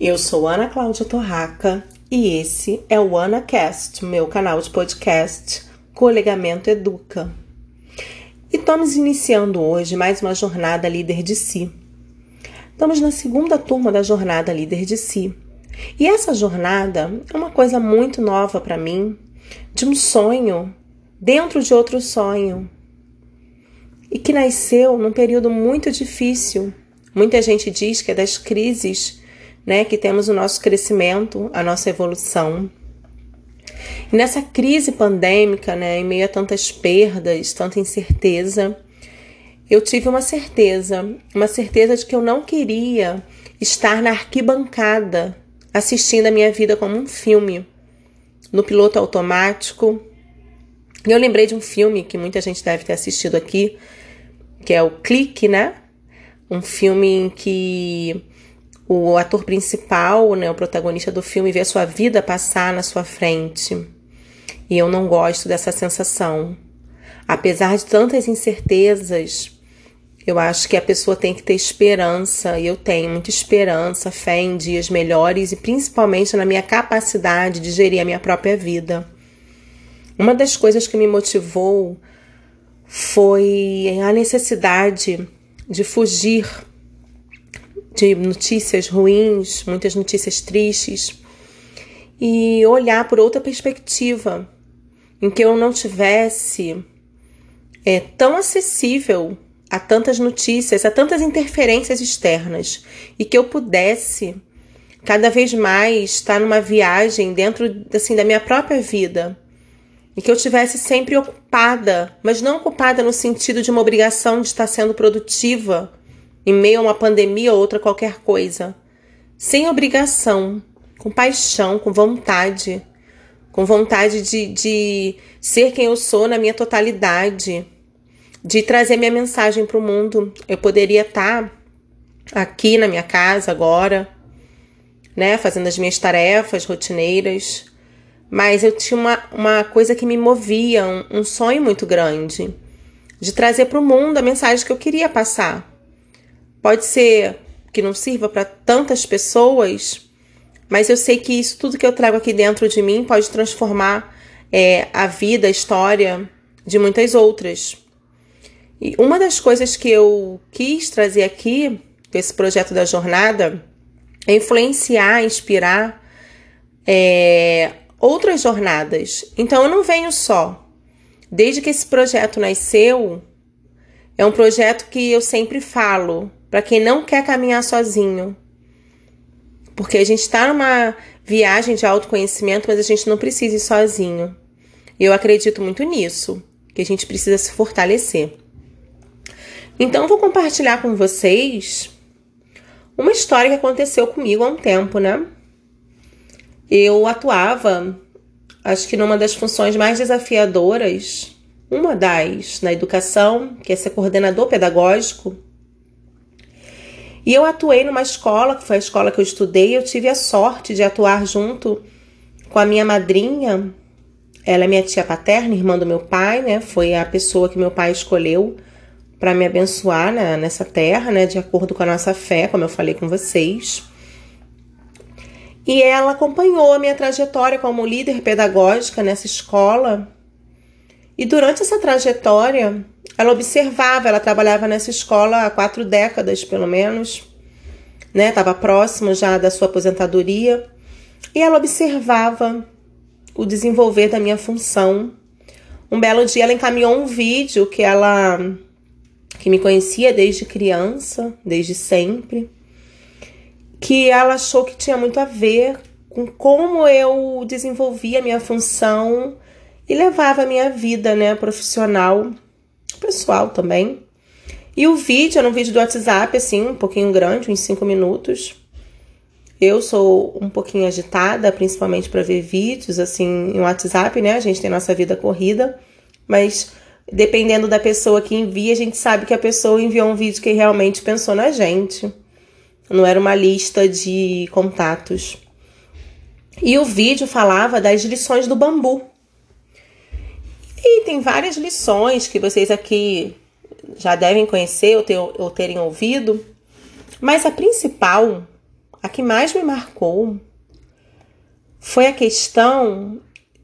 Eu sou Ana Cláudia Torraca e esse é o AnaCast, meu canal de podcast Colegamento Educa. E estamos iniciando hoje mais uma jornada líder de si. Estamos na segunda turma da jornada líder de si. E essa jornada é uma coisa muito nova para mim, de um sonho dentro de outro sonho. E que nasceu num período muito difícil. Muita gente diz que é das crises né, que temos o nosso crescimento, a nossa evolução. E nessa crise pandêmica, né, em meio a tantas perdas, tanta incerteza, eu tive uma certeza, uma certeza de que eu não queria estar na arquibancada assistindo a minha vida como um filme, no piloto automático. Eu lembrei de um filme que muita gente deve ter assistido aqui, que é o Clique, né? Um filme em que o ator principal, né, o protagonista do filme, vê a sua vida passar na sua frente. E eu não gosto dessa sensação. Apesar de tantas incertezas, eu acho que a pessoa tem que ter esperança, e eu tenho muita esperança, fé em dias melhores e principalmente na minha capacidade de gerir a minha própria vida. Uma das coisas que me motivou foi a necessidade de fugir de notícias ruins, muitas notícias tristes, e olhar por outra perspectiva, em que eu não tivesse é, tão acessível a tantas notícias, a tantas interferências externas, e que eu pudesse cada vez mais estar numa viagem dentro assim da minha própria vida e que eu tivesse sempre ocupada, mas não ocupada no sentido de uma obrigação de estar sendo produtiva em meio a uma pandemia ou outra qualquer coisa, sem obrigação, com paixão, com vontade, com vontade de, de ser quem eu sou na minha totalidade, de trazer minha mensagem para o mundo. Eu poderia estar tá aqui na minha casa agora, né, fazendo as minhas tarefas rotineiras, mas eu tinha uma, uma coisa que me movia, um, um sonho muito grande, de trazer para o mundo a mensagem que eu queria passar. Pode ser que não sirva para tantas pessoas, mas eu sei que isso tudo que eu trago aqui dentro de mim pode transformar é, a vida, a história de muitas outras. E uma das coisas que eu quis trazer aqui, esse projeto da jornada, é influenciar, inspirar é, outras jornadas. Então eu não venho só. Desde que esse projeto nasceu, é um projeto que eu sempre falo para quem não quer caminhar sozinho. Porque a gente está numa viagem de autoconhecimento, mas a gente não precisa ir sozinho. Eu acredito muito nisso, que a gente precisa se fortalecer. Então, vou compartilhar com vocês uma história que aconteceu comigo há um tempo, né? Eu atuava, acho que numa das funções mais desafiadoras, uma das na educação, que é ser coordenador pedagógico e eu atuei numa escola, que foi a escola que eu estudei, eu tive a sorte de atuar junto com a minha madrinha. Ela é minha tia paterna, irmã do meu pai, né? Foi a pessoa que meu pai escolheu para me abençoar né, nessa terra, né? De acordo com a nossa fé, como eu falei com vocês. E ela acompanhou a minha trajetória como líder pedagógica nessa escola. E durante essa trajetória, ela observava, ela trabalhava nessa escola há quatro décadas, pelo menos, né? Estava próximo já da sua aposentadoria. E ela observava o desenvolver da minha função. Um belo dia ela encaminhou um vídeo que ela que me conhecia desde criança, desde sempre, que ela achou que tinha muito a ver com como eu desenvolvia a minha função e levava a minha vida, né, profissional pessoal também. E o vídeo era um vídeo do WhatsApp, assim, um pouquinho grande, uns 5 minutos. Eu sou um pouquinho agitada, principalmente para ver vídeos, assim, no WhatsApp, né? A gente tem nossa vida corrida, mas dependendo da pessoa que envia, a gente sabe que a pessoa enviou um vídeo que realmente pensou na gente. Não era uma lista de contatos. E o vídeo falava das lições do bambu. E tem várias lições que vocês aqui já devem conhecer ou, ter, ou terem ouvido, mas a principal, a que mais me marcou foi a questão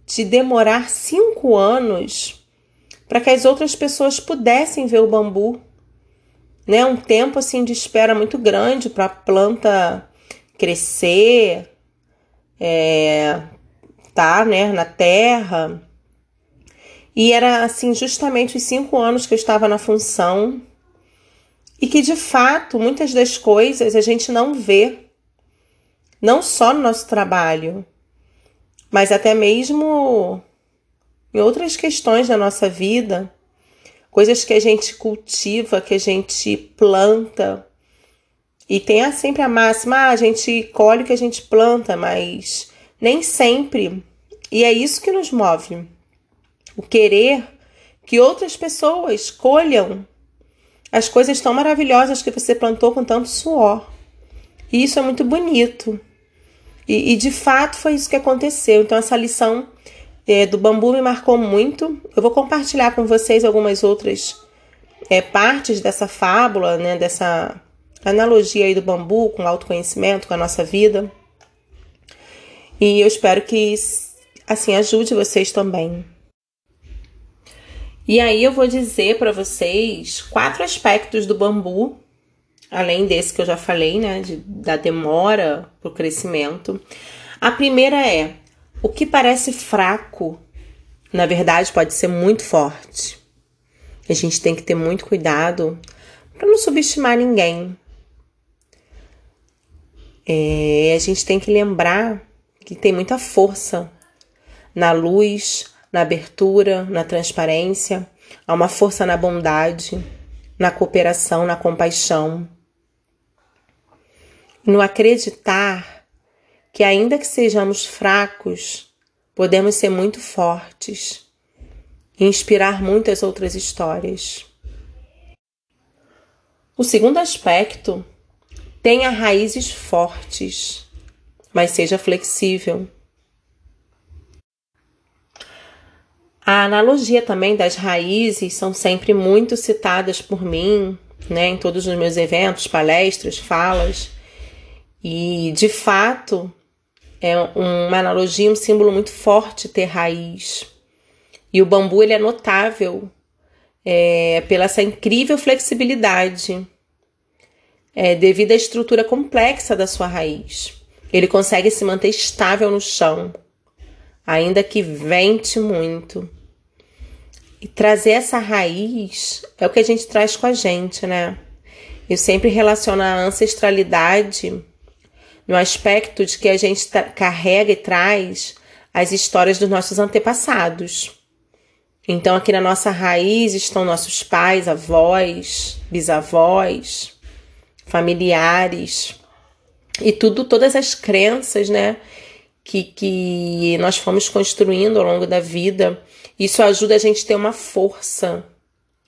de demorar cinco anos para que as outras pessoas pudessem ver o bambu. Né? Um tempo assim de espera muito grande para a planta crescer, é, tá, né, na terra. E era assim justamente os cinco anos que eu estava na função e que de fato muitas das coisas a gente não vê, não só no nosso trabalho, mas até mesmo em outras questões da nossa vida, coisas que a gente cultiva, que a gente planta. E tem sempre a máxima, ah, a gente colhe o que a gente planta, mas nem sempre. E é isso que nos move. O querer que outras pessoas colham as coisas tão maravilhosas que você plantou com tanto suor. E isso é muito bonito. E, e de fato foi isso que aconteceu. Então, essa lição é, do bambu me marcou muito. Eu vou compartilhar com vocês algumas outras é, partes dessa fábula, né, dessa analogia aí do bambu com o autoconhecimento, com a nossa vida. E eu espero que assim ajude vocês também. E aí eu vou dizer para vocês quatro aspectos do bambu, além desse que eu já falei, né, de, da demora para o crescimento. A primeira é o que parece fraco, na verdade pode ser muito forte. A gente tem que ter muito cuidado para não subestimar ninguém. É, a gente tem que lembrar que tem muita força na luz, na abertura, na transparência, há uma força na bondade, na cooperação, na compaixão. No acreditar que, ainda que sejamos fracos, podemos ser muito fortes e inspirar muitas outras histórias. O segundo aspecto tenha raízes fortes, mas seja flexível. A analogia também das raízes são sempre muito citadas por mim, né, em todos os meus eventos, palestras, falas. E de fato, é uma analogia, um símbolo muito forte ter raiz. E o bambu ele é notável é, pela essa incrível flexibilidade, é, devido à estrutura complexa da sua raiz. Ele consegue se manter estável no chão, ainda que vente muito. E trazer essa raiz é o que a gente traz com a gente, né? Eu sempre relaciono a ancestralidade no aspecto de que a gente carrega e traz as histórias dos nossos antepassados. Então, aqui na nossa raiz estão nossos pais, avós, bisavós, familiares e tudo, todas as crenças, né, que, que nós fomos construindo ao longo da vida isso ajuda a gente a ter uma força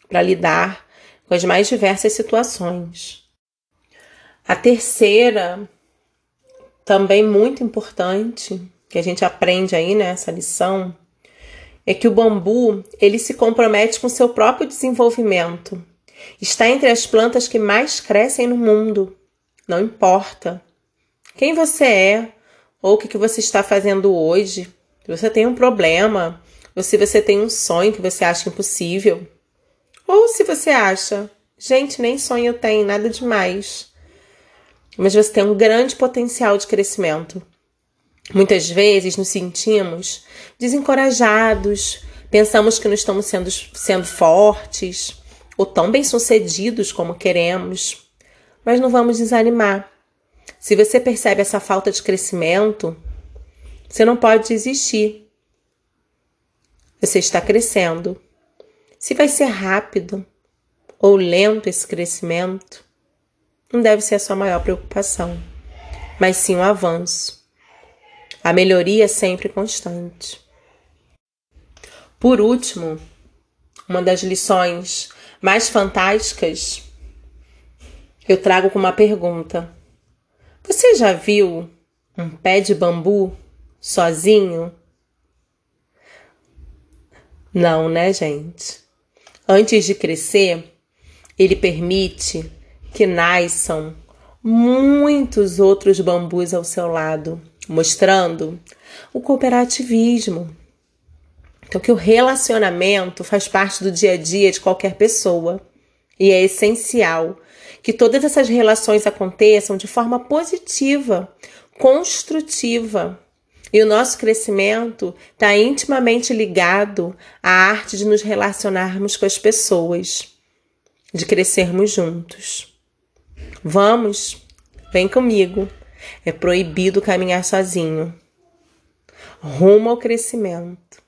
para lidar com as mais diversas situações. A terceira, também muito importante, que a gente aprende aí nessa lição, é que o bambu, ele se compromete com seu próprio desenvolvimento. Está entre as plantas que mais crescem no mundo. Não importa quem você é ou o que você está fazendo hoje. Se você tem um problema, ou se você tem um sonho que você acha impossível. Ou se você acha, gente, nem sonho tenho, nada demais. Mas você tem um grande potencial de crescimento. Muitas vezes nos sentimos desencorajados, pensamos que não estamos sendo, sendo fortes ou tão bem-sucedidos como queremos, mas não vamos desanimar. Se você percebe essa falta de crescimento, você não pode desistir. Você está crescendo. Se vai ser rápido ou lento esse crescimento, não deve ser a sua maior preocupação, mas sim o avanço. A melhoria é sempre constante. Por último, uma das lições mais fantásticas eu trago com uma pergunta. Você já viu um pé de bambu sozinho não, né, gente? Antes de crescer, ele permite que nasçam muitos outros bambus ao seu lado, mostrando o cooperativismo. Então, que o relacionamento faz parte do dia a dia de qualquer pessoa e é essencial que todas essas relações aconteçam de forma positiva, construtiva. E o nosso crescimento está intimamente ligado à arte de nos relacionarmos com as pessoas, de crescermos juntos. Vamos, vem comigo. É proibido caminhar sozinho. Rumo ao crescimento.